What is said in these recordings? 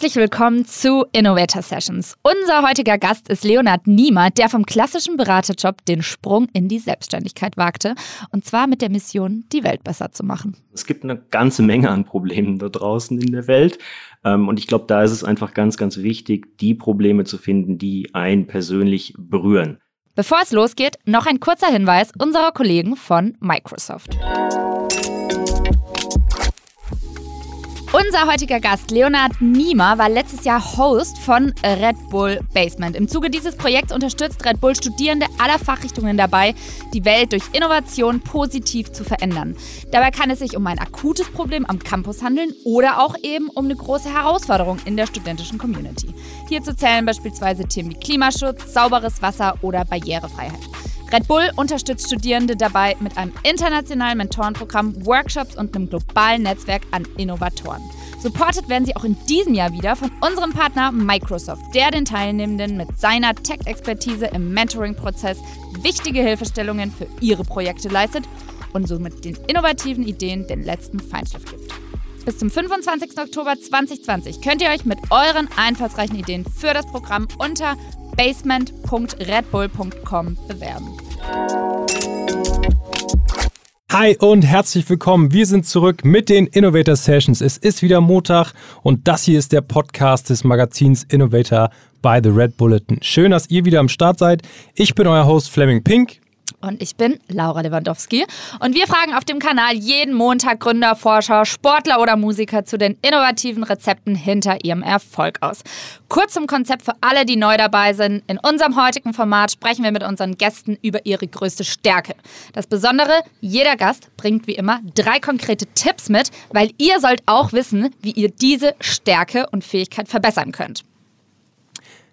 herzlich willkommen zu Innovator Sessions. Unser heutiger Gast ist Leonard Niemer, der vom klassischen Beraterjob den Sprung in die Selbstständigkeit wagte. Und zwar mit der Mission, die Welt besser zu machen. Es gibt eine ganze Menge an Problemen da draußen in der Welt. Ähm, und ich glaube, da ist es einfach ganz, ganz wichtig, die Probleme zu finden, die einen persönlich berühren. Bevor es losgeht, noch ein kurzer Hinweis unserer Kollegen von Microsoft. Unser heutiger Gast, Leonard Niemer, war letztes Jahr Host von Red Bull Basement. Im Zuge dieses Projekts unterstützt Red Bull Studierende aller Fachrichtungen dabei, die Welt durch Innovation positiv zu verändern. Dabei kann es sich um ein akutes Problem am Campus handeln oder auch eben um eine große Herausforderung in der studentischen Community. Hierzu zählen beispielsweise Themen wie Klimaschutz, sauberes Wasser oder Barrierefreiheit. Red Bull unterstützt Studierende dabei mit einem internationalen Mentorenprogramm, Workshops und einem globalen Netzwerk an Innovatoren. Supported werden sie auch in diesem Jahr wieder von unserem Partner Microsoft, der den Teilnehmenden mit seiner Tech-Expertise im Mentoring-Prozess wichtige Hilfestellungen für ihre Projekte leistet und somit den innovativen Ideen den letzten Feinschliff gibt. Bis zum 25. Oktober 2020 könnt ihr euch mit euren einfallsreichen Ideen für das Programm unter basement.redbull.com bewerben. Hi und herzlich willkommen. Wir sind zurück mit den Innovator Sessions. Es ist wieder Montag und das hier ist der Podcast des Magazins Innovator by The Red Bulletin. Schön, dass ihr wieder am Start seid. Ich bin euer Host Fleming Pink. Und ich bin Laura Lewandowski. Und wir fragen auf dem Kanal jeden Montag Gründer, Forscher, Sportler oder Musiker zu den innovativen Rezepten hinter ihrem Erfolg aus. Kurz zum Konzept für alle, die neu dabei sind. In unserem heutigen Format sprechen wir mit unseren Gästen über ihre größte Stärke. Das Besondere, jeder Gast bringt wie immer drei konkrete Tipps mit, weil ihr sollt auch wissen, wie ihr diese Stärke und Fähigkeit verbessern könnt.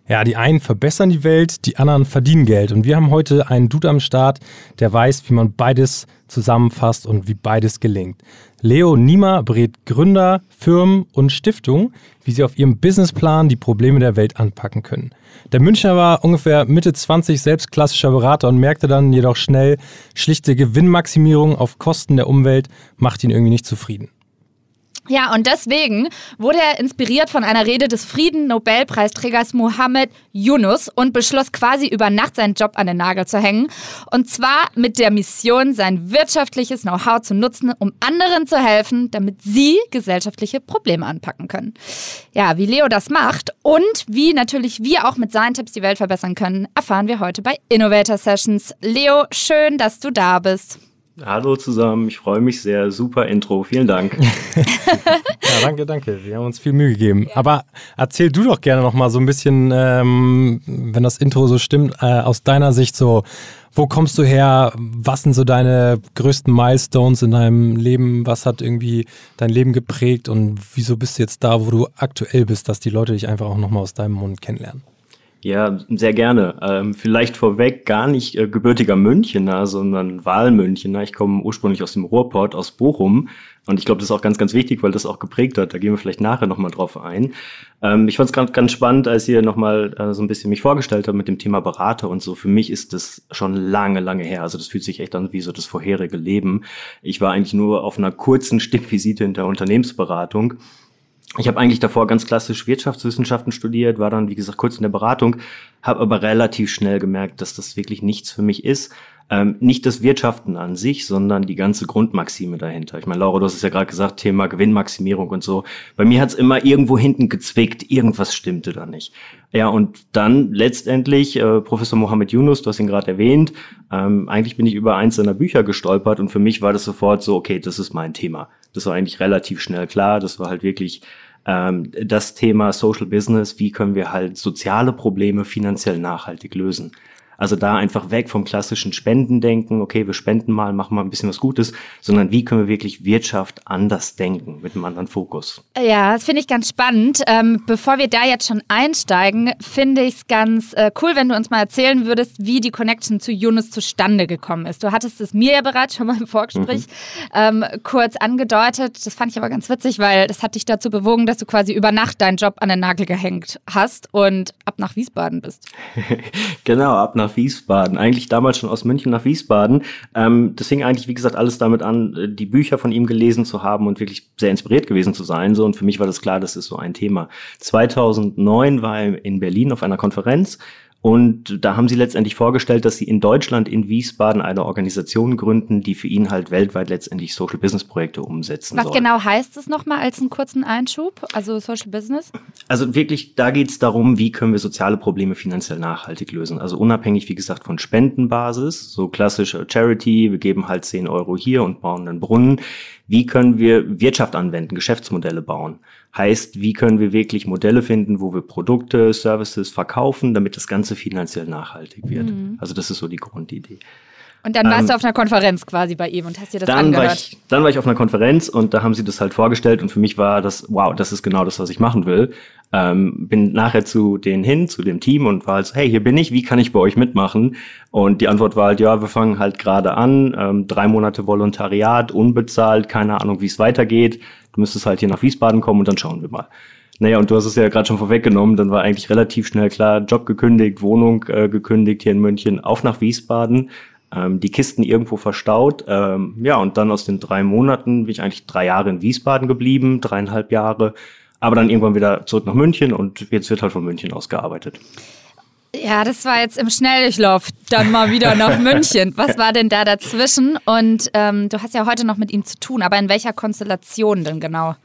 Ja, die einen verbessern die Welt, die anderen verdienen Geld. Und wir haben heute einen Dude am Start, der weiß, wie man beides zusammenfasst und wie beides gelingt. Leo Niemer berät Gründer, Firmen und Stiftungen, wie sie auf ihrem Businessplan die Probleme der Welt anpacken können. Der Münchner war ungefähr Mitte 20 selbst klassischer Berater und merkte dann jedoch schnell, schlichte Gewinnmaximierung auf Kosten der Umwelt macht ihn irgendwie nicht zufrieden. Ja, und deswegen wurde er inspiriert von einer Rede des Frieden-Nobelpreisträgers Mohammed Yunus und beschloss quasi über Nacht seinen Job an den Nagel zu hängen. Und zwar mit der Mission, sein wirtschaftliches Know-how zu nutzen, um anderen zu helfen, damit sie gesellschaftliche Probleme anpacken können. Ja, wie Leo das macht und wie natürlich wir auch mit seinen Tipps die Welt verbessern können, erfahren wir heute bei Innovator Sessions. Leo, schön, dass du da bist. Hallo zusammen, ich freue mich sehr. Super Intro, vielen Dank. ja, danke, danke. Wir haben uns viel Mühe gegeben. Aber erzähl du doch gerne noch mal so ein bisschen, ähm, wenn das Intro so stimmt, äh, aus deiner Sicht so, wo kommst du her? Was sind so deine größten Milestones in deinem Leben? Was hat irgendwie dein Leben geprägt und wieso bist du jetzt da, wo du aktuell bist, dass die Leute dich einfach auch noch mal aus deinem Mund kennenlernen? Ja, sehr gerne. Ähm, vielleicht vorweg gar nicht äh, gebürtiger Münchener, sondern Wahlmünchener. Ich komme ursprünglich aus dem Ruhrport, aus Bochum. Und ich glaube, das ist auch ganz, ganz wichtig, weil das auch geprägt hat. Da gehen wir vielleicht nachher nochmal drauf ein. Ähm, ich fand es ganz, ganz spannend, als ihr nochmal äh, so ein bisschen mich vorgestellt habt mit dem Thema Berater und so. Für mich ist das schon lange, lange her. Also das fühlt sich echt an wie so das vorherige Leben. Ich war eigentlich nur auf einer kurzen Stippvisite in der Unternehmensberatung ich habe eigentlich davor ganz klassisch Wirtschaftswissenschaften studiert, war dann, wie gesagt, kurz in der Beratung, habe aber relativ schnell gemerkt, dass das wirklich nichts für mich ist. Ähm, nicht das Wirtschaften an sich, sondern die ganze Grundmaxime dahinter. Ich meine, Laura, du hast es ja gerade gesagt, Thema Gewinnmaximierung und so. Bei mir hat es immer irgendwo hinten gezwickt, irgendwas stimmte da nicht. Ja, und dann letztendlich äh, Professor Mohammed Yunus, du hast ihn gerade erwähnt, ähm, eigentlich bin ich über eins seiner Bücher gestolpert und für mich war das sofort so, okay, das ist mein Thema. Das war eigentlich relativ schnell klar. Das war halt wirklich ähm, das Thema Social Business, wie können wir halt soziale Probleme finanziell nachhaltig lösen. Also da einfach weg vom klassischen Spendendenken, okay, wir spenden mal, machen mal ein bisschen was Gutes, sondern wie können wir wirklich Wirtschaft anders denken, mit einem anderen Fokus. Ja, das finde ich ganz spannend. Ähm, bevor wir da jetzt schon einsteigen, finde ich es ganz äh, cool, wenn du uns mal erzählen würdest, wie die Connection zu Yunus zustande gekommen ist. Du hattest es mir ja bereits schon mal im Vorgespräch mhm. ähm, kurz angedeutet. Das fand ich aber ganz witzig, weil das hat dich dazu bewogen, dass du quasi über Nacht deinen Job an den Nagel gehängt hast und ab nach Wiesbaden bist. genau, ab nach nach Wiesbaden. Eigentlich damals schon aus München nach Wiesbaden. Ähm, das fing eigentlich, wie gesagt, alles damit an, äh, die Bücher von ihm gelesen zu haben und wirklich sehr inspiriert gewesen zu sein. So und für mich war das klar, das ist so ein Thema. 2009 war er in Berlin auf einer Konferenz und da haben sie letztendlich vorgestellt, dass sie in Deutschland, in Wiesbaden, eine Organisation gründen, die für ihn halt weltweit letztendlich Social Business Projekte umsetzen Was soll. genau heißt das nochmal als einen kurzen Einschub? Also Social Business? Also wirklich, da geht es darum, wie können wir soziale Probleme finanziell nachhaltig lösen. Also unabhängig, wie gesagt, von Spendenbasis, so klassische Charity, wir geben halt 10 Euro hier und bauen einen Brunnen. Wie können wir Wirtschaft anwenden, Geschäftsmodelle bauen? Heißt, wie können wir wirklich Modelle finden, wo wir Produkte, Services verkaufen, damit das Ganze finanziell nachhaltig wird? Mhm. Also das ist so die Grundidee. Und dann warst ähm, du auf einer Konferenz quasi bei ihm und hast dir das dann angehört. War ich, dann war ich auf einer Konferenz und da haben sie das halt vorgestellt und für mich war das, wow, das ist genau das, was ich machen will. Ähm, bin nachher zu denen hin, zu dem Team und war halt so, hey, hier bin ich, wie kann ich bei euch mitmachen? Und die Antwort war halt, ja, wir fangen halt gerade an, ähm, drei Monate Volontariat, unbezahlt, keine Ahnung, wie es weitergeht. Du müsstest halt hier nach Wiesbaden kommen und dann schauen wir mal. Naja, und du hast es ja gerade schon vorweggenommen, dann war eigentlich relativ schnell klar, Job gekündigt, Wohnung äh, gekündigt hier in München, auf nach Wiesbaden ähm, die Kisten irgendwo verstaut. Ähm, ja, und dann aus den drei Monaten bin ich eigentlich drei Jahre in Wiesbaden geblieben, dreieinhalb Jahre, aber dann irgendwann wieder zurück nach München und jetzt wird halt von München aus gearbeitet. Ja, das war jetzt im Schnelldurchlauf, dann mal wieder nach München. Was war denn da dazwischen? Und ähm, du hast ja heute noch mit ihm zu tun, aber in welcher Konstellation denn genau?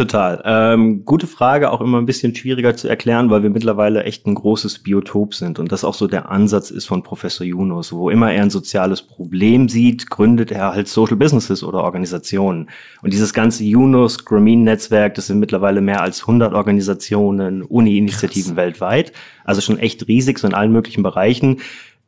Total. Ähm, gute Frage, auch immer ein bisschen schwieriger zu erklären, weil wir mittlerweile echt ein großes Biotop sind und das auch so der Ansatz ist von Professor Yunus. Wo immer er ein soziales Problem sieht, gründet er halt Social Businesses oder Organisationen. Und dieses ganze Yunus Grameen Netzwerk, das sind mittlerweile mehr als 100 Organisationen, Uni-Initiativen weltweit. Also schon echt riesig, so in allen möglichen Bereichen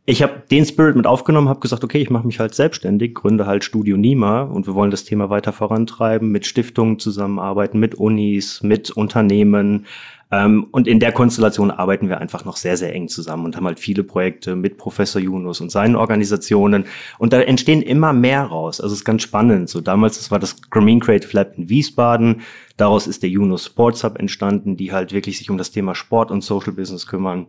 ich habe den Spirit mit aufgenommen, habe gesagt, okay, ich mache mich halt selbstständig, gründe halt Studio Nima und wir wollen das Thema weiter vorantreiben, mit Stiftungen zusammenarbeiten, mit Unis, mit Unternehmen. Ähm, und in der Konstellation arbeiten wir einfach noch sehr, sehr eng zusammen und haben halt viele Projekte mit Professor Yunus und seinen Organisationen. Und da entstehen immer mehr raus. Also es ist ganz spannend. So damals, das war das Grameen Creative Lab in Wiesbaden. Daraus ist der Yunus Sports Hub entstanden, die halt wirklich sich um das Thema Sport und Social Business kümmern.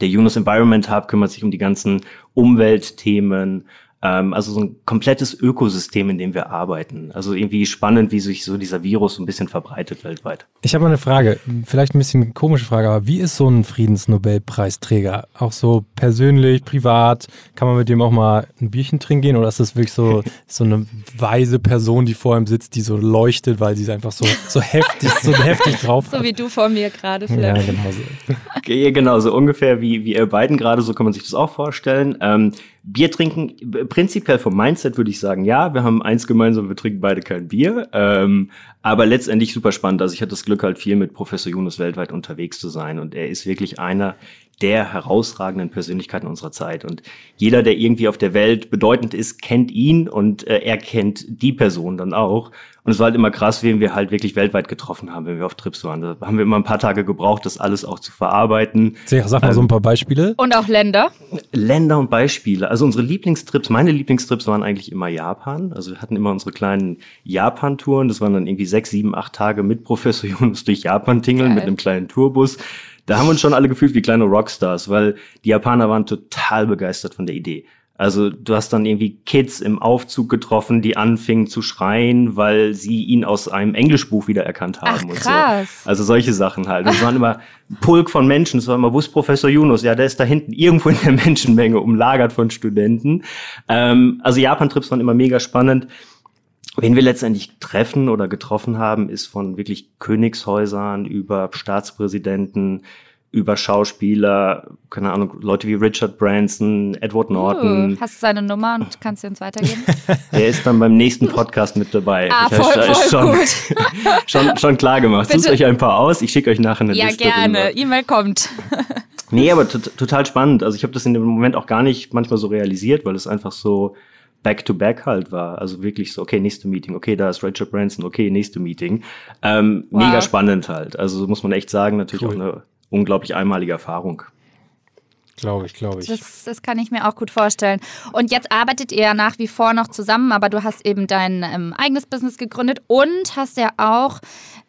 Der Yunus Environment Hub kümmert sich um die ganzen Umweltthemen, also so ein komplettes Ökosystem, in dem wir arbeiten. Also irgendwie spannend, wie sich so dieser Virus so ein bisschen verbreitet weltweit. Ich habe mal eine Frage, vielleicht ein bisschen komische Frage, aber wie ist so ein Friedensnobelpreisträger? Auch so persönlich, privat? Kann man mit dem auch mal ein Bierchen trinken gehen oder ist das wirklich so, so eine weise Person, die vor ihm sitzt, die so leuchtet, weil sie einfach so, so heftig, so heftig drauf hat? So wie du vor mir gerade, Philipp. Ja, genau so. Okay, genau, so ungefähr wie, wie ihr beiden gerade, so kann man sich das auch vorstellen. Ähm, Bier trinken, prinzipiell vom Mindset würde ich sagen, ja, wir haben eins gemeinsam, wir trinken beide kein Bier. Ähm, aber letztendlich super spannend. Also ich hatte das Glück halt viel mit Professor Yunus weltweit unterwegs zu sein und er ist wirklich einer der herausragenden Persönlichkeiten unserer Zeit. Und jeder, der irgendwie auf der Welt bedeutend ist, kennt ihn und äh, er kennt die Person dann auch. Und es war halt immer krass, wen wir halt wirklich weltweit getroffen haben, wenn wir auf Trips waren. Da haben wir immer ein paar Tage gebraucht, das alles auch zu verarbeiten. Sag mal so ein paar Beispiele. Und auch Länder. Länder und Beispiele. Also unsere Lieblingstrips, meine Lieblingstrips waren eigentlich immer Japan. Also wir hatten immer unsere kleinen Japan-Touren. Das waren dann irgendwie sechs, sieben, acht Tage mit Professor Jonas durch Japan tingeln Geil. mit einem kleinen Tourbus. Da haben wir uns schon alle gefühlt wie kleine Rockstars, weil die Japaner waren total begeistert von der Idee. Also du hast dann irgendwie Kids im Aufzug getroffen, die anfingen zu schreien, weil sie ihn aus einem Englischbuch wiedererkannt haben Ach, krass. und so. Also solche Sachen halt. Es waren immer Pulk von Menschen. Es war immer, wo ist Professor Yunus? Ja, der ist da hinten irgendwo in der Menschenmenge, umlagert von Studenten. Ähm, also Japan-Trips waren immer mega spannend. Wen wir letztendlich treffen oder getroffen haben, ist von wirklich Königshäusern über Staatspräsidenten, über Schauspieler, keine Ahnung, Leute wie Richard Branson, Edward Norton. Uh, hast du seine Nummer und kannst sie uns weitergeben? Der ist dann beim nächsten Podcast mit dabei. Ah, ich voll, voll schon, gut. schon, schon klar gemacht. Bitte. Sucht euch ein paar aus, ich schicke euch nachher eine ja, Liste. Ja, gerne. E-Mail kommt. nee, aber total spannend. Also ich habe das in dem Moment auch gar nicht manchmal so realisiert, weil es einfach so back-to-back -back halt war. Also wirklich so, okay, nächste Meeting, okay, da ist Richard Branson, okay, nächste Meeting. Ähm, wow. Mega spannend halt. Also muss man echt sagen, natürlich cool. auch eine unglaublich einmalige Erfahrung. Glaube ich, glaube ich. Das, das, kann ich mir auch gut vorstellen. Und jetzt arbeitet ihr ja nach wie vor noch zusammen, aber du hast eben dein ähm, eigenes Business gegründet und hast ja auch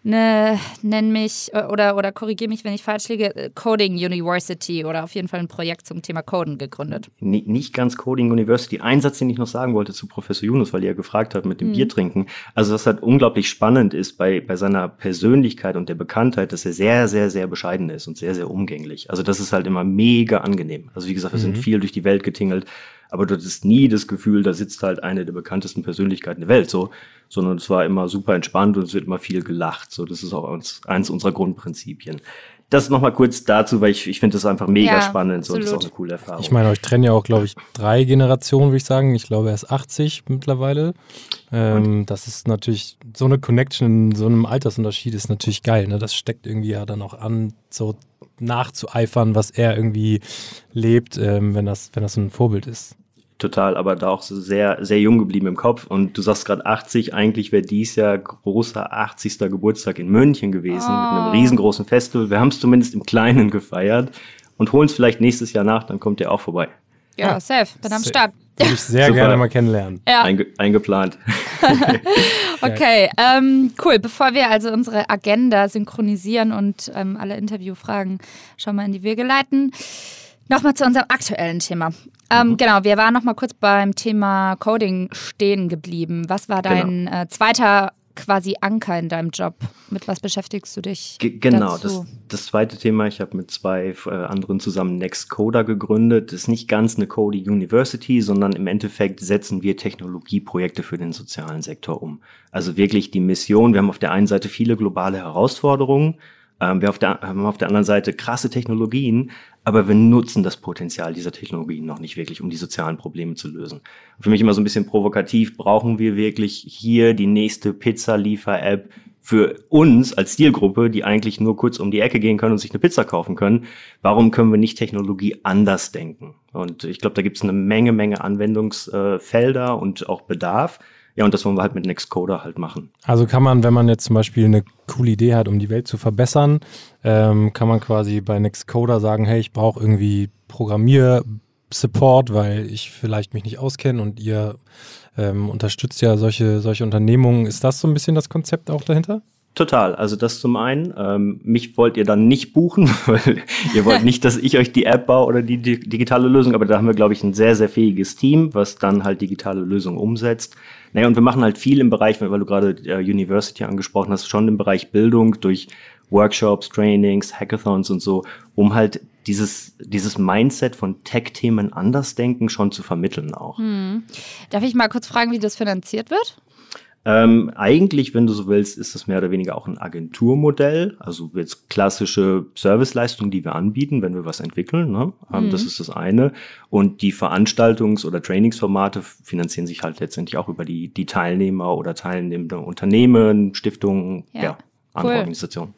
eine, nenn mich äh, oder, oder korrigiere mich, wenn ich falsch liege, äh, Coding University oder auf jeden Fall ein Projekt zum Thema Coden gegründet. N nicht ganz Coding University. Ein Satz, den ich noch sagen wollte zu Professor Yunus, weil ihr ja gefragt habt mit dem mhm. Bier trinken. Also was halt unglaublich spannend ist bei, bei seiner Persönlichkeit und der Bekanntheit, dass er sehr, sehr, sehr bescheiden ist und sehr, sehr umgänglich. Also das ist halt immer mega angenehm. Also wie gesagt, wir mhm. sind viel durch die Welt getingelt aber du hattest nie das Gefühl, da sitzt halt eine der bekanntesten Persönlichkeiten der Welt, so, sondern es war immer super entspannt und es wird immer viel gelacht. So, das ist auch uns, eins unserer Grundprinzipien. Das nochmal kurz dazu, weil ich, ich finde das einfach mega ja, spannend. So, das ist auch eine coole Erfahrung. Ich meine, euch trennen ja auch, glaube ich, drei Generationen, würde ich sagen. Ich glaube, er ist 80 mittlerweile. Ähm, das ist natürlich, so eine Connection in so einem Altersunterschied ist natürlich geil. Ne? Das steckt irgendwie ja dann auch an, so nachzueifern, was er irgendwie lebt, ähm, wenn, das, wenn das ein Vorbild ist total, aber da auch so sehr, sehr jung geblieben im Kopf. Und du sagst gerade 80, eigentlich wäre dies Jahr großer 80. Geburtstag in München gewesen, oh. mit einem ah. riesengroßen Festival. Wir haben es zumindest im Kleinen gefeiert und holen es vielleicht nächstes Jahr nach, dann kommt ihr auch vorbei. Ja, ja. safe, bin am Start. Würde ich sehr Super. gerne mal kennenlernen. Ja. Einge eingeplant. okay, ähm, cool. Bevor wir also unsere Agenda synchronisieren und ähm, alle Interviewfragen schon mal in die Wege leiten, nochmal zu unserem aktuellen Thema. Ähm, mhm. Genau, wir waren noch mal kurz beim Thema Coding stehen geblieben. Was war dein genau. äh, zweiter quasi Anker in deinem Job? Mit was beschäftigst du dich? G genau, das, das, zweite Thema, ich habe mit zwei äh, anderen zusammen Nextcoder gegründet. Das ist nicht ganz eine Coding University, sondern im Endeffekt setzen wir Technologieprojekte für den sozialen Sektor um. Also wirklich die Mission, wir haben auf der einen Seite viele globale Herausforderungen, ähm, wir auf der, haben auf der anderen Seite krasse Technologien, aber wir nutzen das Potenzial dieser Technologien noch nicht wirklich, um die sozialen Probleme zu lösen. Für mich immer so ein bisschen provokativ, brauchen wir wirklich hier die nächste Pizza-Liefer-App für uns als Zielgruppe, die eigentlich nur kurz um die Ecke gehen können und sich eine Pizza kaufen können. Warum können wir nicht Technologie anders denken? Und ich glaube, da gibt es eine Menge, Menge Anwendungsfelder und auch Bedarf. Ja, und das wollen wir halt mit Nextcoder halt machen. Also kann man, wenn man jetzt zum Beispiel eine coole Idee hat, um die Welt zu verbessern, ähm, kann man quasi bei Nextcoder sagen, hey, ich brauche irgendwie Programmier-Support, weil ich vielleicht mich nicht auskenne und ihr ähm, unterstützt ja solche, solche Unternehmungen. Ist das so ein bisschen das Konzept auch dahinter? Total. Also das zum einen. Ähm, mich wollt ihr dann nicht buchen, weil ihr wollt nicht, dass ich euch die App baue oder die, die digitale Lösung. Aber da haben wir, glaube ich, ein sehr, sehr fähiges Team, was dann halt digitale Lösungen umsetzt. Naja, und wir machen halt viel im Bereich, weil du gerade äh, University angesprochen hast, schon im Bereich Bildung durch Workshops, Trainings, Hackathons und so, um halt dieses, dieses Mindset von Tech-Themen anders denken schon zu vermitteln auch. Hm. Darf ich mal kurz fragen, wie das finanziert wird? Ähm, eigentlich, wenn du so willst, ist das mehr oder weniger auch ein Agenturmodell. Also jetzt klassische Serviceleistungen, die wir anbieten, wenn wir was entwickeln. Ne? Ähm, mhm. Das ist das eine. Und die Veranstaltungs- oder Trainingsformate finanzieren sich halt letztendlich auch über die, die Teilnehmer oder teilnehmende Unternehmen, Stiftungen, ja, ja andere cool. Organisationen.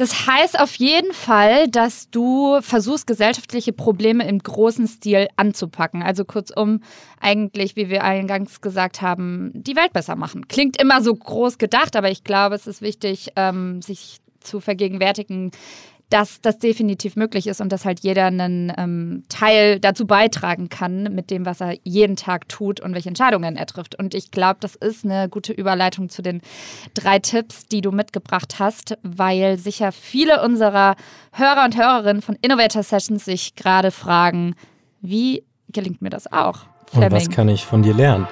Das heißt auf jeden Fall, dass du versuchst, gesellschaftliche Probleme im großen Stil anzupacken. Also kurzum, eigentlich, wie wir eingangs gesagt haben, die Welt besser machen. Klingt immer so groß gedacht, aber ich glaube, es ist wichtig, ähm, sich zu vergegenwärtigen, dass das definitiv möglich ist und dass halt jeder einen ähm, Teil dazu beitragen kann mit dem, was er jeden Tag tut und welche Entscheidungen er trifft. Und ich glaube, das ist eine gute Überleitung zu den drei Tipps, die du mitgebracht hast, weil sicher viele unserer Hörer und Hörerinnen von Innovator Sessions sich gerade fragen, wie gelingt mir das auch? Fleming? Und was kann ich von dir lernen?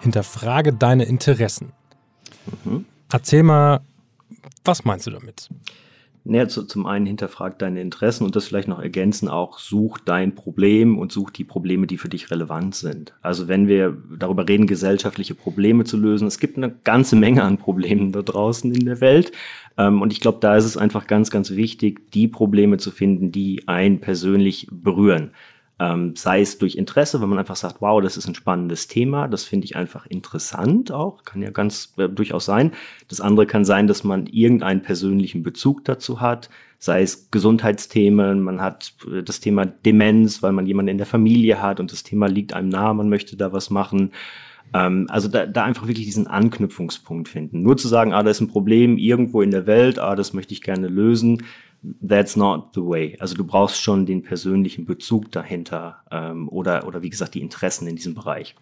Hinterfrage deine Interessen. Mhm. Erzähl mal, was meinst du damit? Naja, zu, zum einen hinterfragt deine Interessen und das vielleicht noch ergänzen auch, such dein Problem und such die Probleme, die für dich relevant sind. Also wenn wir darüber reden, gesellschaftliche Probleme zu lösen, es gibt eine ganze Menge an Problemen da draußen in der Welt. Ähm, und ich glaube, da ist es einfach ganz, ganz wichtig, die Probleme zu finden, die einen persönlich berühren. Ähm, sei es durch Interesse, wenn man einfach sagt, wow, das ist ein spannendes Thema, das finde ich einfach interessant auch, kann ja ganz äh, durchaus sein. Das andere kann sein, dass man irgendeinen persönlichen Bezug dazu hat, sei es Gesundheitsthemen, man hat äh, das Thema Demenz, weil man jemanden in der Familie hat und das Thema liegt einem nahe, man möchte da was machen. Ähm, also da, da einfach wirklich diesen Anknüpfungspunkt finden. Nur zu sagen, ah, da ist ein Problem irgendwo in der Welt, ah, das möchte ich gerne lösen, that's not the way. Also du brauchst schon den persönlichen Bezug dahinter ähm, oder, oder wie gesagt die Interessen in diesem Bereich.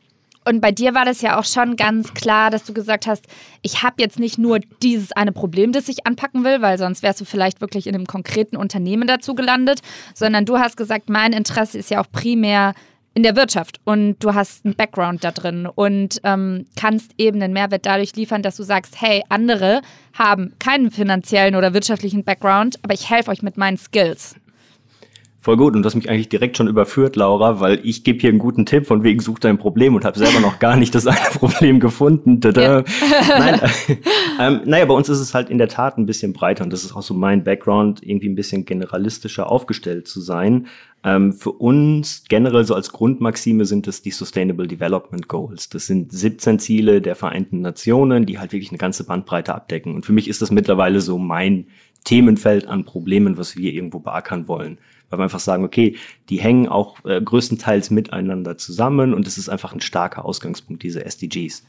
Und bei dir war das ja auch schon ganz klar, dass du gesagt hast, ich habe jetzt nicht nur dieses eine Problem, das ich anpacken will, weil sonst wärst du vielleicht wirklich in einem konkreten Unternehmen dazu gelandet, sondern du hast gesagt, mein Interesse ist ja auch primär in der Wirtschaft und du hast einen Background da drin und ähm, kannst eben einen Mehrwert dadurch liefern, dass du sagst, hey, andere haben keinen finanziellen oder wirtschaftlichen Background, aber ich helfe euch mit meinen Skills. Voll gut. Und du hast mich eigentlich direkt schon überführt, Laura, weil ich gebe hier einen guten Tipp von wegen such dein Problem und habe selber noch gar nicht das eine Problem gefunden. Ja. Nein, äh, ähm, naja, bei uns ist es halt in der Tat ein bisschen breiter und das ist auch so mein Background, irgendwie ein bisschen generalistischer aufgestellt zu sein. Ähm, für uns generell so als Grundmaxime sind es die Sustainable Development Goals. Das sind 17 Ziele der Vereinten Nationen, die halt wirklich eine ganze Bandbreite abdecken. Und für mich ist das mittlerweile so mein Themenfeld an Problemen, was wir irgendwo beackern wollen weil wir einfach sagen, okay, die hängen auch äh, größtenteils miteinander zusammen und es ist einfach ein starker Ausgangspunkt, diese SDGs.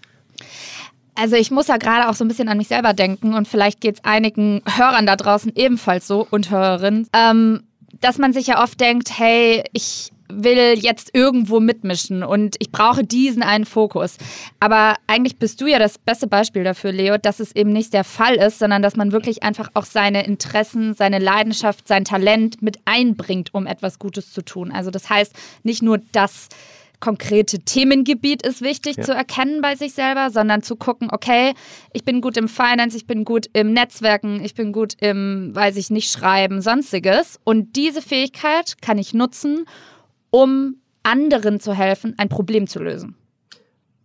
Also ich muss ja gerade auch so ein bisschen an mich selber denken und vielleicht geht es einigen Hörern da draußen ebenfalls so und Hörerinnen, ähm, dass man sich ja oft denkt, hey, ich will jetzt irgendwo mitmischen und ich brauche diesen einen Fokus. Aber eigentlich bist du ja das beste Beispiel dafür, Leo, dass es eben nicht der Fall ist, sondern dass man wirklich einfach auch seine Interessen, seine Leidenschaft, sein Talent mit einbringt, um etwas Gutes zu tun. Also das heißt, nicht nur das konkrete Themengebiet ist wichtig ja. zu erkennen bei sich selber, sondern zu gucken, okay, ich bin gut im Finance, ich bin gut im Netzwerken, ich bin gut im, weiß ich nicht, Schreiben, sonstiges. Und diese Fähigkeit kann ich nutzen, um anderen zu helfen, ein Problem zu lösen.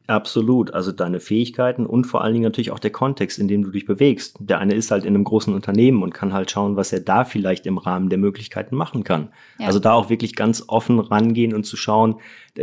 Absolut. Also deine Fähigkeiten und vor allen Dingen natürlich auch der Kontext, in dem du dich bewegst. Der eine ist halt in einem großen Unternehmen und kann halt schauen, was er da vielleicht im Rahmen der Möglichkeiten machen kann. Ja. Also da auch wirklich ganz offen rangehen und zu schauen,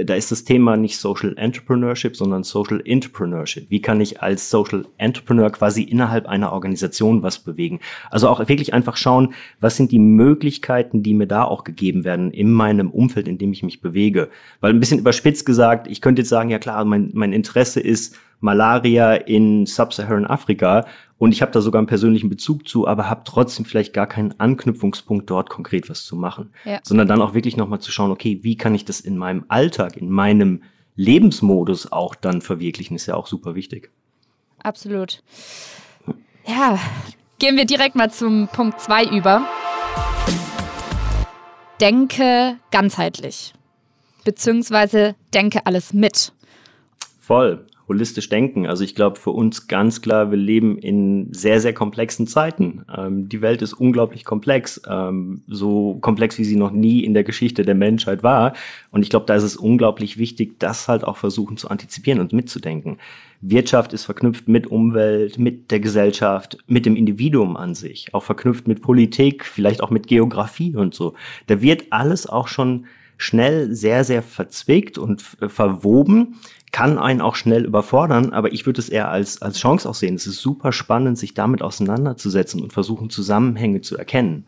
da ist das Thema nicht Social Entrepreneurship, sondern Social Entrepreneurship. Wie kann ich als Social Entrepreneur quasi innerhalb einer Organisation was bewegen? Also auch wirklich einfach schauen, was sind die Möglichkeiten, die mir da auch gegeben werden in meinem Umfeld, in dem ich mich bewege. Weil ein bisschen überspitzt gesagt, ich könnte jetzt sagen, ja klar, mein, mein Interesse ist Malaria in Sub-Saharan Afrika und ich habe da sogar einen persönlichen Bezug zu, aber habe trotzdem vielleicht gar keinen Anknüpfungspunkt dort konkret was zu machen, ja. sondern dann auch wirklich nochmal zu schauen, okay, wie kann ich das in meinem Alltag, in meinem Lebensmodus auch dann verwirklichen, ist ja auch super wichtig. Absolut. Ja, gehen wir direkt mal zum Punkt 2 über. Denke ganzheitlich, beziehungsweise denke alles mit. Voll holistisch denken. Also ich glaube für uns ganz klar, wir leben in sehr, sehr komplexen Zeiten. Ähm, die Welt ist unglaublich komplex, ähm, so komplex, wie sie noch nie in der Geschichte der Menschheit war. Und ich glaube, da ist es unglaublich wichtig, das halt auch versuchen zu antizipieren und mitzudenken. Wirtschaft ist verknüpft mit Umwelt, mit der Gesellschaft, mit dem Individuum an sich, auch verknüpft mit Politik, vielleicht auch mit Geografie und so. Da wird alles auch schon schnell sehr, sehr verzwickt und verwoben kann einen auch schnell überfordern, aber ich würde es eher als, als Chance auch sehen. Es ist super spannend, sich damit auseinanderzusetzen und versuchen, Zusammenhänge zu erkennen.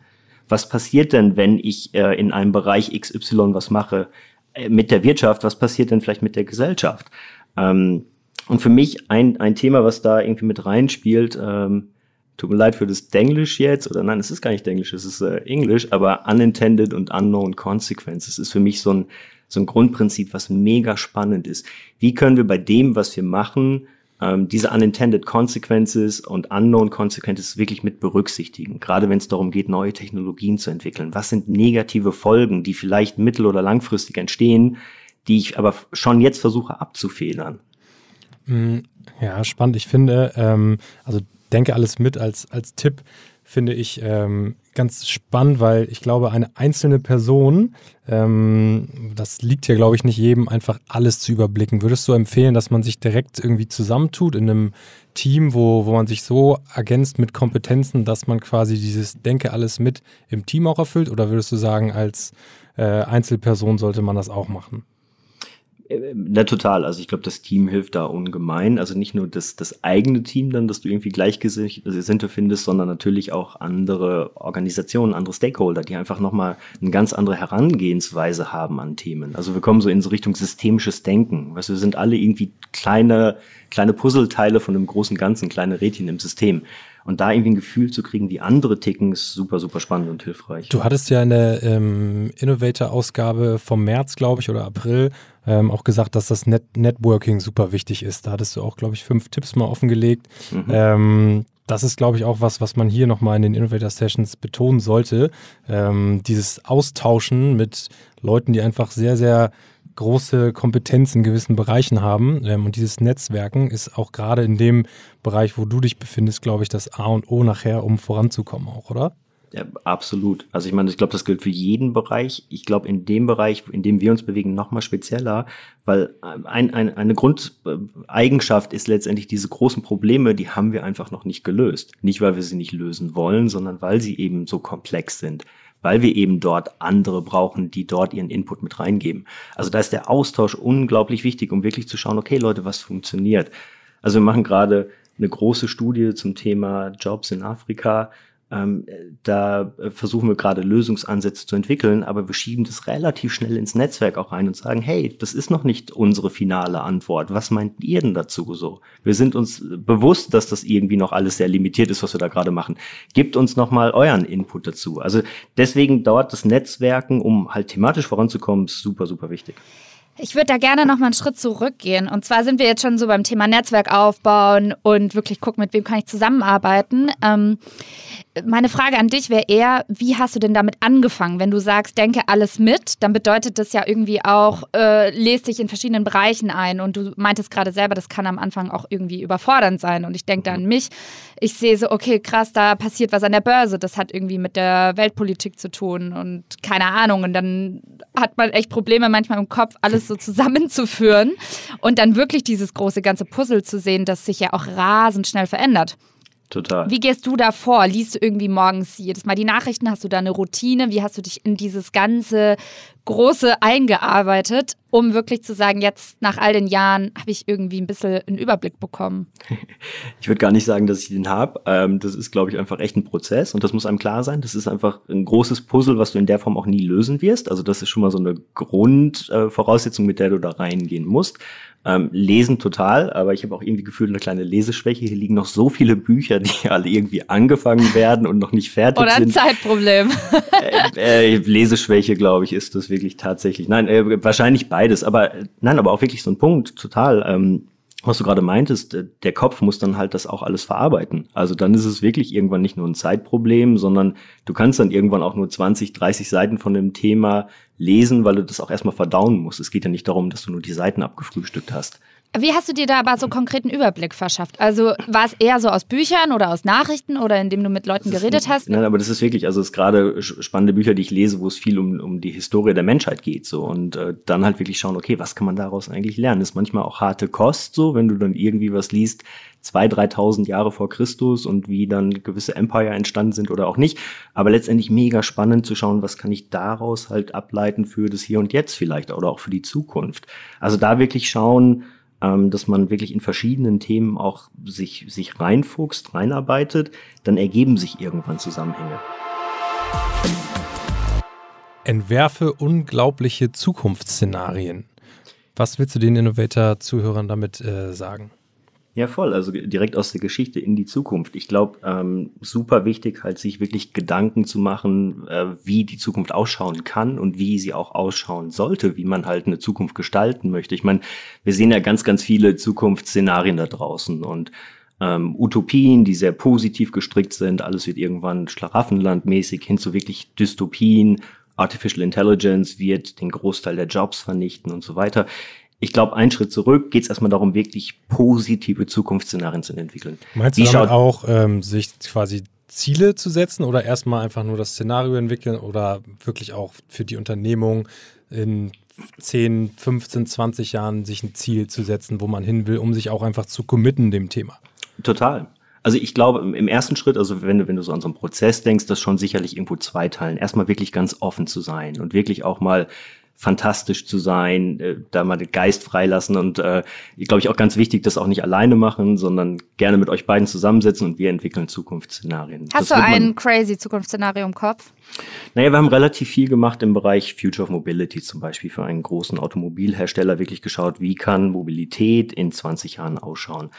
Was passiert denn, wenn ich äh, in einem Bereich XY was mache äh, mit der Wirtschaft? Was passiert denn vielleicht mit der Gesellschaft? Ähm, und für mich ein, ein Thema, was da irgendwie mit reinspielt, ähm, tut mir leid für das Denglisch jetzt, oder nein, es ist gar nicht Denglisch, es ist äh, Englisch, aber unintended und unknown consequences ist für mich so ein, so ein Grundprinzip, was mega spannend ist. Wie können wir bei dem, was wir machen, ähm, diese unintended consequences und unknown consequences wirklich mit berücksichtigen, gerade wenn es darum geht, neue Technologien zu entwickeln. Was sind negative Folgen, die vielleicht mittel- oder langfristig entstehen, die ich aber schon jetzt versuche abzufedern? Mm, ja, spannend. Ich finde, ähm, also denke alles mit als, als Tipp finde ich ähm, ganz spannend, weil ich glaube, eine einzelne Person, ähm, das liegt ja, glaube ich, nicht jedem, einfach alles zu überblicken. Würdest du empfehlen, dass man sich direkt irgendwie zusammentut in einem Team, wo, wo man sich so ergänzt mit Kompetenzen, dass man quasi dieses Denke alles mit im Team auch erfüllt? Oder würdest du sagen, als äh, Einzelperson sollte man das auch machen? Na, total. Also ich glaube, das Team hilft da ungemein. Also nicht nur das, das eigene Team dann, dass du irgendwie Gleichgesinnte findest, sondern natürlich auch andere Organisationen, andere Stakeholder, die einfach nochmal eine ganz andere Herangehensweise haben an Themen. Also wir kommen so in so Richtung systemisches Denken. Weißt wir sind alle irgendwie kleine, kleine Puzzleteile von einem großen Ganzen, kleine Rädchen im System. Und da irgendwie ein Gefühl zu kriegen, wie andere ticken, ist super, super spannend und hilfreich. Du hattest ja in der ähm, Innovator-Ausgabe vom März, glaube ich, oder April ähm, auch gesagt, dass das Net Networking super wichtig ist. Da hattest du auch, glaube ich, fünf Tipps mal offengelegt. Mhm. Ähm, das ist, glaube ich, auch was, was man hier nochmal in den Innovator Sessions betonen sollte. Ähm, dieses Austauschen mit Leuten, die einfach sehr, sehr große Kompetenz in gewissen Bereichen haben. Ähm, und dieses Netzwerken ist auch gerade in dem Bereich, wo du dich befindest, glaube ich, das A und O nachher, um voranzukommen auch, oder? Ja, absolut. Also ich meine, ich glaube, das gilt für jeden Bereich. Ich glaube, in dem Bereich, in dem wir uns bewegen, nochmal spezieller, weil ein, ein, eine Grundeigenschaft ist letztendlich diese großen Probleme, die haben wir einfach noch nicht gelöst. Nicht, weil wir sie nicht lösen wollen, sondern weil sie eben so komplex sind. Weil wir eben dort andere brauchen, die dort ihren Input mit reingeben. Also da ist der Austausch unglaublich wichtig, um wirklich zu schauen, okay Leute, was funktioniert. Also wir machen gerade eine große Studie zum Thema Jobs in Afrika ähm, da äh, versuchen wir gerade Lösungsansätze zu entwickeln, aber wir schieben das relativ schnell ins Netzwerk auch rein und sagen, hey, das ist noch nicht unsere finale Antwort. Was meint ihr denn dazu so? Wir sind uns bewusst, dass das irgendwie noch alles sehr limitiert ist, was wir da gerade machen. Gebt uns noch mal euren Input dazu. Also deswegen dauert das Netzwerken, um halt thematisch voranzukommen, super, super wichtig. Ich würde da gerne noch mal einen Schritt zurückgehen. Und zwar sind wir jetzt schon so beim Thema Netzwerk aufbauen und wirklich gucken, mit wem kann ich zusammenarbeiten. Ähm, meine Frage an dich wäre eher, wie hast du denn damit angefangen? Wenn du sagst, denke alles mit, dann bedeutet das ja irgendwie auch, äh, lest dich in verschiedenen Bereichen ein. Und du meintest gerade selber, das kann am Anfang auch irgendwie überfordernd sein. Und ich denke da an mich. Ich sehe so, okay, krass, da passiert was an der Börse. Das hat irgendwie mit der Weltpolitik zu tun und keine Ahnung. Und dann hat man echt Probleme manchmal im Kopf, alles so zusammenzuführen und dann wirklich dieses große ganze Puzzle zu sehen, das sich ja auch rasend schnell verändert. Total. Wie gehst du da vor? Liest du irgendwie morgens jedes Mal die Nachrichten? Hast du da eine Routine? Wie hast du dich in dieses ganze Große eingearbeitet, um wirklich zu sagen, jetzt nach all den Jahren habe ich irgendwie ein bisschen einen Überblick bekommen? Ich würde gar nicht sagen, dass ich den habe. Ähm, das ist, glaube ich, einfach echt ein Prozess und das muss einem klar sein. Das ist einfach ein großes Puzzle, was du in der Form auch nie lösen wirst. Also das ist schon mal so eine Grundvoraussetzung, mit der du da reingehen musst. Ähm, lesen total, aber ich habe auch irgendwie gefühlt eine kleine Leseschwäche. Hier liegen noch so viele Bücher, die alle irgendwie angefangen werden und noch nicht fertig Oder sind. Oder ein Zeitproblem. äh, äh, Leseschwäche, glaube ich, ist das wirklich tatsächlich. Nein, äh, wahrscheinlich beides, aber nein, aber auch wirklich so ein Punkt, total. Ähm, was du gerade meintest, äh, der Kopf muss dann halt das auch alles verarbeiten. Also dann ist es wirklich irgendwann nicht nur ein Zeitproblem, sondern du kannst dann irgendwann auch nur 20, 30 Seiten von dem Thema lesen, weil du das auch erstmal verdauen musst. Es geht ja nicht darum, dass du nur die Seiten abgefrühstückt hast. Wie hast du dir da aber so konkreten Überblick verschafft? Also war es eher so aus Büchern oder aus Nachrichten oder indem du mit Leuten geredet hast? Nein, aber das ist wirklich, also es ist gerade spannende Bücher, die ich lese, wo es viel um, um die Historie der Menschheit geht. So und äh, dann halt wirklich schauen, okay, was kann man daraus eigentlich lernen? Das ist manchmal auch harte Kost, so wenn du dann irgendwie was liest, zwei, dreitausend Jahre vor Christus und wie dann gewisse Empire entstanden sind oder auch nicht. Aber letztendlich mega spannend zu schauen, was kann ich daraus halt ableiten für das Hier und Jetzt vielleicht oder auch für die Zukunft. Also da wirklich schauen, ähm, dass man wirklich in verschiedenen Themen auch sich, sich reinfuchst, reinarbeitet, dann ergeben sich irgendwann Zusammenhänge. Entwerfe unglaubliche Zukunftsszenarien. Was willst du den Innovator-Zuhörern damit äh, sagen? Ja, voll. Also direkt aus der Geschichte in die Zukunft. Ich glaube, ähm, super wichtig, halt sich wirklich Gedanken zu machen, äh, wie die Zukunft ausschauen kann und wie sie auch ausschauen sollte, wie man halt eine Zukunft gestalten möchte. Ich meine, wir sehen ja ganz, ganz viele Zukunftsszenarien da draußen und ähm, Utopien, die sehr positiv gestrickt sind. Alles wird irgendwann Schlaraffenlandmäßig hin zu wirklich Dystopien. Artificial Intelligence wird den Großteil der Jobs vernichten und so weiter ich glaube, einen Schritt zurück geht es erstmal darum, wirklich positive Zukunftsszenarien zu entwickeln. Meinst du damit auch, ähm, sich quasi Ziele zu setzen oder erstmal einfach nur das Szenario entwickeln oder wirklich auch für die Unternehmung in 10, 15, 20 Jahren sich ein Ziel zu setzen, wo man hin will, um sich auch einfach zu committen dem Thema? Total. Also ich glaube, im ersten Schritt, also wenn du, wenn du so an so einen Prozess denkst, das schon sicherlich irgendwo zweiteilen. Erstmal wirklich ganz offen zu sein und wirklich auch mal fantastisch zu sein, äh, da mal den Geist freilassen und äh, glaube ich auch ganz wichtig, das auch nicht alleine machen, sondern gerne mit euch beiden zusammensetzen und wir entwickeln Zukunftsszenarien. Hast das du ein crazy Zukunftsszenario im Kopf? Naja, wir haben relativ viel gemacht im Bereich Future of Mobility zum Beispiel für einen großen Automobilhersteller wirklich geschaut, wie kann Mobilität in 20 Jahren ausschauen.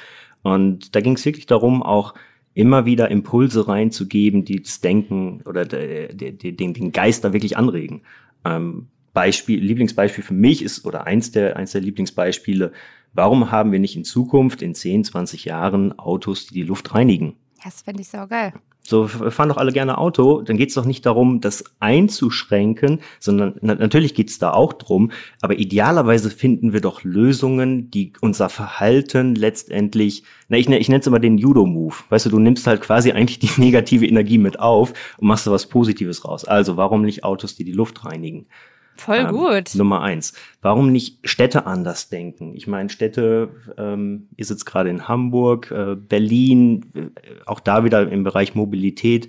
Und da ging es wirklich darum, auch immer wieder Impulse reinzugeben, die das Denken oder de, de, de, den, den Geist da wirklich anregen. Ähm, Beispiel, Lieblingsbeispiel für mich ist, oder eins der, eins der Lieblingsbeispiele, warum haben wir nicht in Zukunft, in 10, 20 Jahren, Autos, die die Luft reinigen? Das fände ich saugeil. So, fahren doch alle gerne Auto, dann geht es doch nicht darum, das einzuschränken, sondern na, natürlich geht es da auch drum, aber idealerweise finden wir doch Lösungen, die unser Verhalten letztendlich, na, ich, ich nenne es immer den Judo-Move. Weißt du, du nimmst halt quasi eigentlich die negative Energie mit auf und machst da was Positives raus. Also, warum nicht Autos, die die Luft reinigen? Voll ähm, gut. Nummer eins. Warum nicht Städte anders denken? Ich meine, Städte, ähm, ihr sitzt gerade in Hamburg, äh, Berlin, äh, auch da wieder im Bereich Mobilität.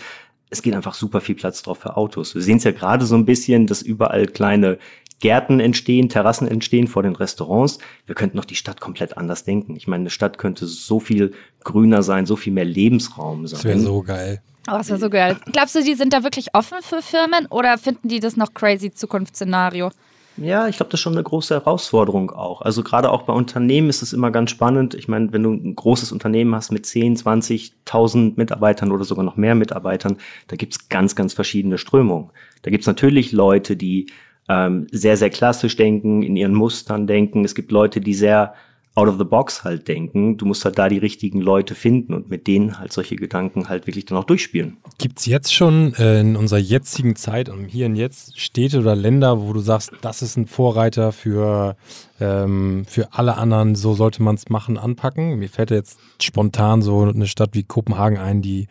Es geht einfach super viel Platz drauf für Autos. Wir sehen es ja gerade so ein bisschen, dass überall kleine Gärten entstehen, Terrassen entstehen vor den Restaurants. Wir könnten noch die Stadt komplett anders denken. Ich meine, eine Stadt könnte so viel grüner sein, so viel mehr Lebensraum sein. Das wäre so geil. Oh, das wäre so geil. Glaubst du, die sind da wirklich offen für Firmen oder finden die das noch crazy Zukunftsszenario? Ja, ich glaube, das ist schon eine große Herausforderung auch. Also gerade auch bei Unternehmen ist es immer ganz spannend. Ich meine, wenn du ein großes Unternehmen hast mit 10, 20.000 Mitarbeitern oder sogar noch mehr Mitarbeitern, da gibt's ganz, ganz verschiedene Strömungen. Da gibt's natürlich Leute, die ähm, sehr, sehr klassisch denken, in ihren Mustern denken. Es gibt Leute, die sehr out of the box halt denken. Du musst halt da die richtigen Leute finden und mit denen halt solche Gedanken halt wirklich dann auch durchspielen. Gibt es jetzt schon äh, in unserer jetzigen Zeit und hier und jetzt Städte oder Länder, wo du sagst, das ist ein Vorreiter für, ähm, für alle anderen, so sollte man es machen, anpacken? Mir fällt jetzt spontan so eine Stadt wie Kopenhagen ein, die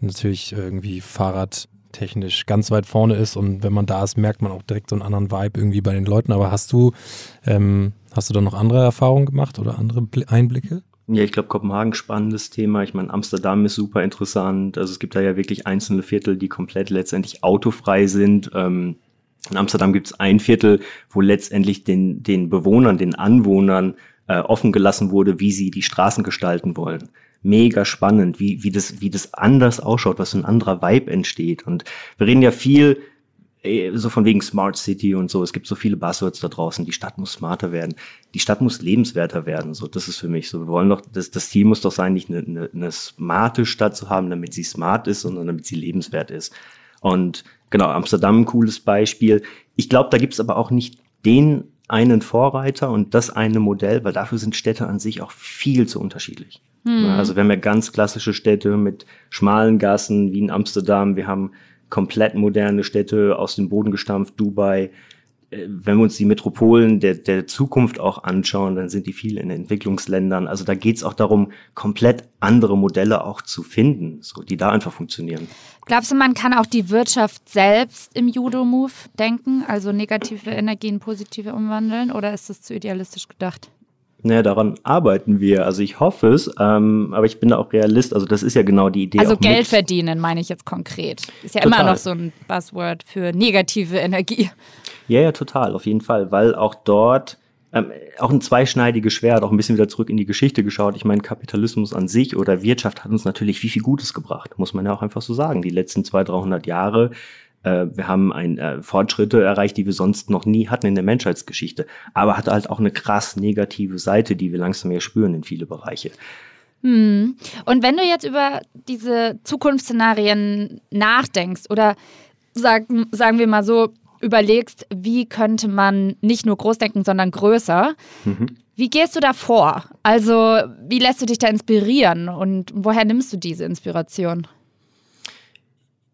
natürlich irgendwie Fahrrad technisch ganz weit vorne ist und wenn man da ist, merkt man auch direkt so einen anderen Vibe irgendwie bei den Leuten. Aber hast du, ähm, hast du da noch andere Erfahrungen gemacht oder andere Einblicke? Ja, ich glaube, Kopenhagen spannendes Thema. Ich meine, Amsterdam ist super interessant. Also es gibt da ja wirklich einzelne Viertel, die komplett letztendlich autofrei sind. Ähm, in Amsterdam gibt es ein Viertel, wo letztendlich den, den Bewohnern, den Anwohnern äh, offen gelassen wurde, wie sie die Straßen gestalten wollen mega spannend, wie, wie, das, wie das anders ausschaut, was ein anderer Vibe entsteht. Und wir reden ja viel äh, so von wegen Smart City und so. Es gibt so viele Buzzwords da draußen. Die Stadt muss smarter werden. Die Stadt muss lebenswerter werden. So, das ist für mich so. Wir wollen doch, das, das Ziel muss doch sein, nicht eine, eine, eine smarte Stadt zu haben, damit sie smart ist, sondern damit sie lebenswert ist. Und genau, Amsterdam cooles Beispiel. Ich glaube, da gibt's aber auch nicht den einen Vorreiter und das eine Modell, weil dafür sind Städte an sich auch viel zu unterschiedlich. Hm. Also wir haben ja ganz klassische Städte mit schmalen Gassen wie in Amsterdam. Wir haben komplett moderne Städte aus dem Boden gestampft, Dubai. Äh, wenn wir uns die Metropolen der, der Zukunft auch anschauen, dann sind die viel in Entwicklungsländern. Also da geht es auch darum, komplett andere Modelle auch zu finden, so, die da einfach funktionieren. Glaubst du, man kann auch die Wirtschaft selbst im Judo-Move denken, also negative Energien positive umwandeln, oder ist das zu idealistisch gedacht? Naja, daran arbeiten wir. Also ich hoffe es, ähm, aber ich bin da auch Realist. Also das ist ja genau die Idee. Also Geld mit. verdienen, meine ich jetzt konkret. Ist ja total. immer noch so ein Buzzword für negative Energie. Ja, ja, total, auf jeden Fall, weil auch dort ähm, auch ein zweischneidiges Schwert, auch ein bisschen wieder zurück in die Geschichte geschaut. Ich meine, Kapitalismus an sich oder Wirtschaft hat uns natürlich wie viel Gutes gebracht, muss man ja auch einfach so sagen. Die letzten 200, 300 Jahre wir haben ein, äh, Fortschritte erreicht, die wir sonst noch nie hatten in der Menschheitsgeschichte. Aber hat halt auch eine krass negative Seite, die wir langsam mehr spüren in viele Bereiche. Hm. Und wenn du jetzt über diese Zukunftsszenarien nachdenkst oder sag, sagen wir mal so, überlegst, wie könnte man nicht nur groß denken, sondern größer, mhm. wie gehst du da vor? Also, wie lässt du dich da inspirieren und woher nimmst du diese Inspiration?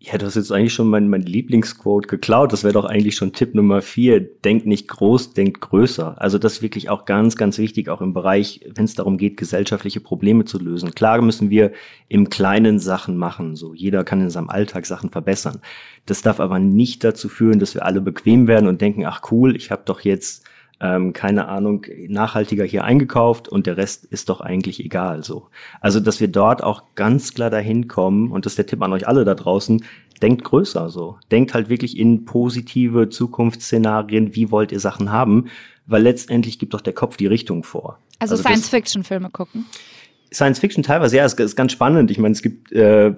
Ja, du hast jetzt eigentlich schon mein, mein Lieblingsquote geklaut. Das wäre doch eigentlich schon Tipp Nummer vier. Denkt nicht groß, denkt größer. Also das ist wirklich auch ganz, ganz wichtig, auch im Bereich, wenn es darum geht, gesellschaftliche Probleme zu lösen. Klar müssen wir im Kleinen Sachen machen. So jeder kann in seinem Alltag Sachen verbessern. Das darf aber nicht dazu führen, dass wir alle bequem werden und denken, ach cool, ich habe doch jetzt ähm, keine Ahnung, nachhaltiger hier eingekauft und der Rest ist doch eigentlich egal so. Also, dass wir dort auch ganz klar dahin kommen, und das ist der Tipp an euch alle da draußen, denkt größer so. Denkt halt wirklich in positive Zukunftsszenarien, wie wollt ihr Sachen haben, weil letztendlich gibt doch der Kopf die Richtung vor. Also, also Science-Fiction-Filme gucken. Science Fiction teilweise, ja, es ist ganz spannend. Ich meine, es gibt äh,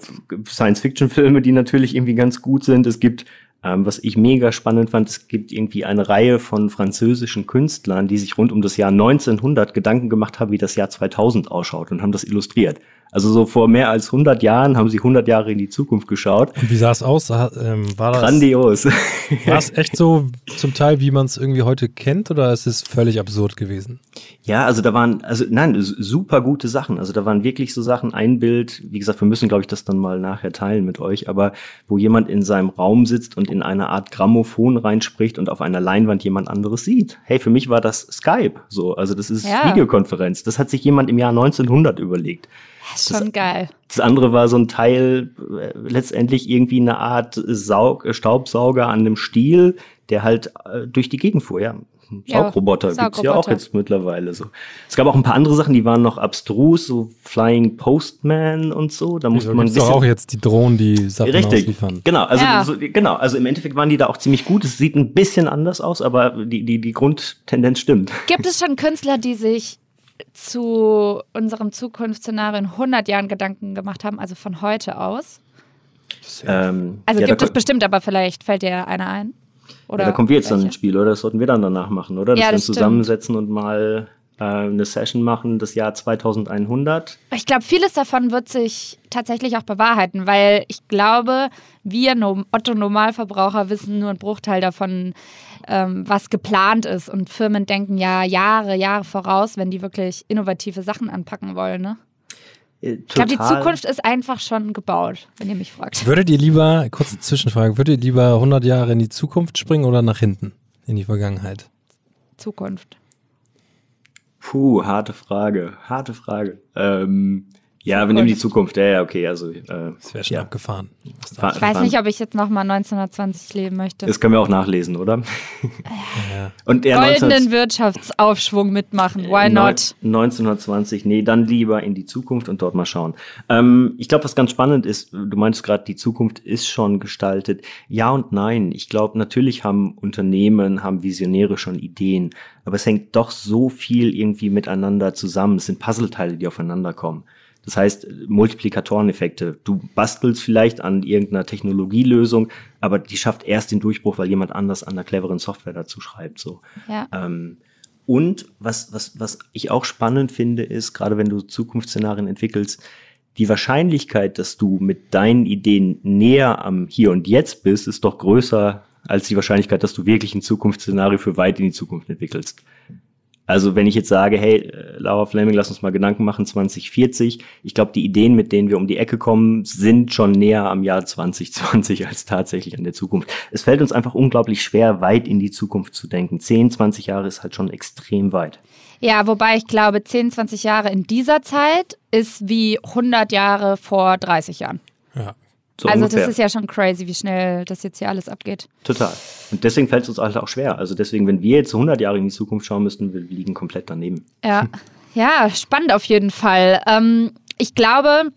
Science Fiction Filme, die natürlich irgendwie ganz gut sind. Es gibt ähm, was ich mega spannend fand, es gibt irgendwie eine Reihe von französischen Künstlern, die sich rund um das Jahr 1900 Gedanken gemacht haben, wie das Jahr 2000 ausschaut und haben das illustriert. Also so vor mehr als 100 Jahren haben sie 100 Jahre in die Zukunft geschaut. Und wie sah es aus? Ähm, war das, Grandios. War es echt so zum Teil, wie man es irgendwie heute kennt oder ist es völlig absurd gewesen? Ja, also da waren, also nein, super gute Sachen. Also da waren wirklich so Sachen, ein Bild, wie gesagt, wir müssen, glaube ich, das dann mal nachher teilen mit euch, aber wo jemand in seinem Raum sitzt und in eine Art Grammophon reinspricht und auf einer Leinwand jemand anderes sieht. Hey, für mich war das Skype so. Also das ist ja. Videokonferenz. Das hat sich jemand im Jahr 1900 überlegt. Das ist schon geil. Das andere war so ein Teil, äh, letztendlich irgendwie eine Art Saug Staubsauger an einem Stiel, der halt äh, durch die Gegend fuhr, ja. Saugroboter, ja, gibt's ja auch jetzt mittlerweile so. Es gab auch ein paar andere Sachen, die waren noch abstrus, so Flying Postman und so. Da musste ja, man doch auch jetzt die Drohnen, die Sachen Richtig, ausliefern. Genau, also ja. so, genau, also im Endeffekt waren die da auch ziemlich gut. Es sieht ein bisschen anders aus, aber die die die Grundtendenz stimmt. Gibt es schon Künstler, die sich zu unserem Zukunftsszenario in 100 Jahren Gedanken gemacht haben, also von heute aus? Ähm, also ja, gibt es bestimmt, aber vielleicht fällt dir einer ein. Oder ja, da kommen wir jetzt welche? dann ins Spiel, oder? Das sollten wir dann danach machen, oder? Dass ja, das wir uns stimmt. zusammensetzen und mal äh, eine Session machen, das Jahr 2100. Ich glaube, vieles davon wird sich tatsächlich auch bewahrheiten, weil ich glaube, wir Otto-Normalverbraucher wissen nur einen Bruchteil davon, ähm, was geplant ist. Und Firmen denken ja Jahre, Jahre voraus, wenn die wirklich innovative Sachen anpacken wollen. Ne? Äh, ich glaube, die Zukunft ist einfach schon gebaut, wenn ihr mich fragt. Würdet ihr lieber, kurze Zwischenfrage, würdet ihr lieber 100 Jahre in die Zukunft springen oder nach hinten, in die Vergangenheit? Zukunft. Puh, harte Frage, harte Frage. Ähm, ja, wir nehmen die Zukunft. Ja, ja, okay. Also, äh, das wäre schon ja. abgefahren. Ich weiß nicht, ob ich jetzt nochmal 1920 leben möchte. Das können wir auch nachlesen, oder? Ja. Und der Goldenen 19... Wirtschaftsaufschwung mitmachen. Why not? 1920, nee, dann lieber in die Zukunft und dort mal schauen. Ähm, ich glaube, was ganz spannend ist, du meinst gerade, die Zukunft ist schon gestaltet. Ja und nein. Ich glaube, natürlich haben Unternehmen, haben Visionäre schon Ideen, aber es hängt doch so viel irgendwie miteinander zusammen. Es sind Puzzleteile, die aufeinander kommen. Das heißt, Multiplikatoreneffekte. Du bastelst vielleicht an irgendeiner Technologielösung, aber die schafft erst den Durchbruch, weil jemand anders an einer cleveren Software dazu schreibt. So. Ja. Ähm, und was, was, was ich auch spannend finde, ist, gerade wenn du Zukunftsszenarien entwickelst, die Wahrscheinlichkeit, dass du mit deinen Ideen näher am Hier und Jetzt bist, ist doch größer als die Wahrscheinlichkeit, dass du wirklich ein Zukunftsszenario für weit in die Zukunft entwickelst. Also wenn ich jetzt sage, hey, äh, Laura Fleming, lass uns mal Gedanken machen, 2040. Ich glaube, die Ideen, mit denen wir um die Ecke kommen, sind schon näher am Jahr 2020 als tatsächlich an der Zukunft. Es fällt uns einfach unglaublich schwer, weit in die Zukunft zu denken. 10, 20 Jahre ist halt schon extrem weit. Ja, wobei ich glaube, 10, 20 Jahre in dieser Zeit ist wie 100 Jahre vor 30 Jahren. Ja, so also ungefähr. das ist ja schon crazy, wie schnell das jetzt hier alles abgeht. Total. Und deswegen fällt es uns halt auch schwer. Also deswegen, wenn wir jetzt 100 Jahre in die Zukunft schauen müssten, wir liegen komplett daneben. Ja, ja spannend auf jeden Fall. Ähm, ich glaube,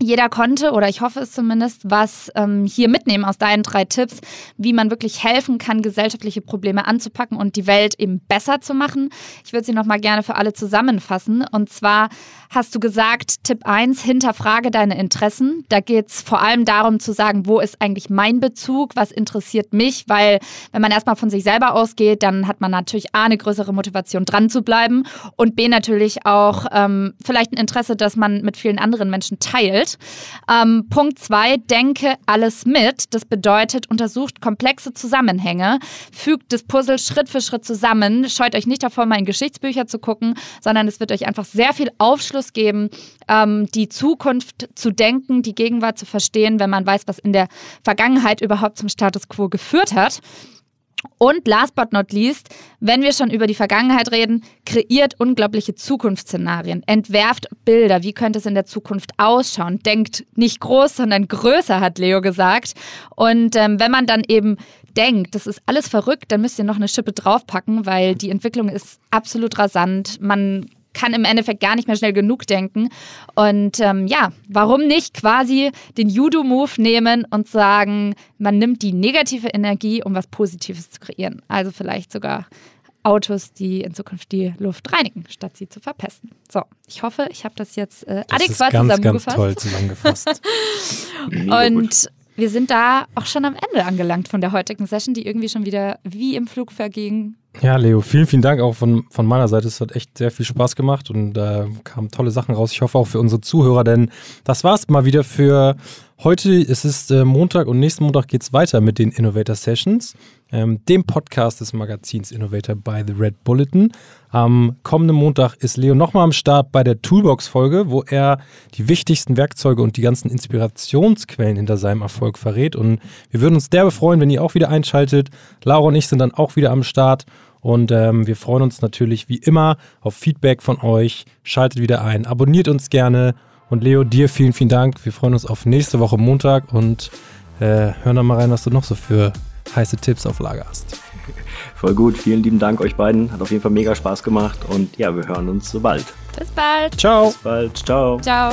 jeder konnte, oder ich hoffe es zumindest, was ähm, hier mitnehmen aus deinen drei Tipps, wie man wirklich helfen kann, gesellschaftliche Probleme anzupacken und die Welt eben besser zu machen. Ich würde sie nochmal gerne für alle zusammenfassen. Und zwar hast du gesagt, Tipp 1, hinterfrage deine Interessen. Da geht es vor allem darum zu sagen, wo ist eigentlich mein Bezug, was interessiert mich, weil wenn man erstmal von sich selber ausgeht, dann hat man natürlich A, eine größere Motivation dran zu bleiben und B, natürlich auch ähm, vielleicht ein Interesse, das man mit vielen anderen Menschen teilt. Ähm, Punkt 2, denke alles mit. Das bedeutet, untersucht komplexe Zusammenhänge, fügt das Puzzle Schritt für Schritt zusammen, scheut euch nicht davor, mal in Geschichtsbücher zu gucken, sondern es wird euch einfach sehr viel Aufschluss geben, ähm, die Zukunft zu denken, die Gegenwart zu verstehen, wenn man weiß, was in der Vergangenheit überhaupt zum Status quo geführt hat. Und last but not least, wenn wir schon über die Vergangenheit reden, kreiert unglaubliche Zukunftsszenarien, entwerft Bilder, wie könnte es in der Zukunft ausschauen, denkt nicht groß, sondern größer, hat Leo gesagt. Und ähm, wenn man dann eben denkt, das ist alles verrückt, dann müsst ihr noch eine Schippe draufpacken, weil die Entwicklung ist absolut rasant. Man kann im Endeffekt gar nicht mehr schnell genug denken. Und ähm, ja, warum nicht quasi den Judo-Move nehmen und sagen, man nimmt die negative Energie, um was Positives zu kreieren. Also vielleicht sogar Autos, die in Zukunft die Luft reinigen, statt sie zu verpesten. So, ich hoffe, ich habe das jetzt äh, das adäquat ist ganz, zusammengefasst. Ganz toll zusammengefasst. und wir sind da auch schon am Ende angelangt von der heutigen Session, die irgendwie schon wieder wie im Flug verging Ja, Leo, vielen, vielen Dank auch von, von meiner Seite. Es hat echt sehr viel Spaß gemacht und da äh, kamen tolle Sachen raus. Ich hoffe auch für unsere Zuhörer, denn das war es mal wieder für heute. Es ist äh, Montag und nächsten Montag geht es weiter mit den Innovator Sessions, ähm, dem Podcast des Magazins Innovator by The Red Bulletin. Am kommenden Montag ist Leo nochmal am Start bei der Toolbox-Folge, wo er die wichtigsten Werkzeuge und die ganzen Inspirationsquellen hinter seinem Erfolg verrät. Und wir würden uns derbe freuen, wenn ihr auch wieder einschaltet. Laura und ich sind dann auch wieder am Start. Und ähm, wir freuen uns natürlich wie immer auf Feedback von euch. Schaltet wieder ein, abonniert uns gerne. Und Leo, dir vielen, vielen Dank. Wir freuen uns auf nächste Woche Montag und äh, hören dann mal rein, was du noch so für heiße Tipps auf Lager hast. Voll gut. Vielen lieben Dank euch beiden. Hat auf jeden Fall mega Spaß gemacht. Und ja, wir hören uns so bald. Bis bald. Ciao. Bis bald. Ciao. Ciao.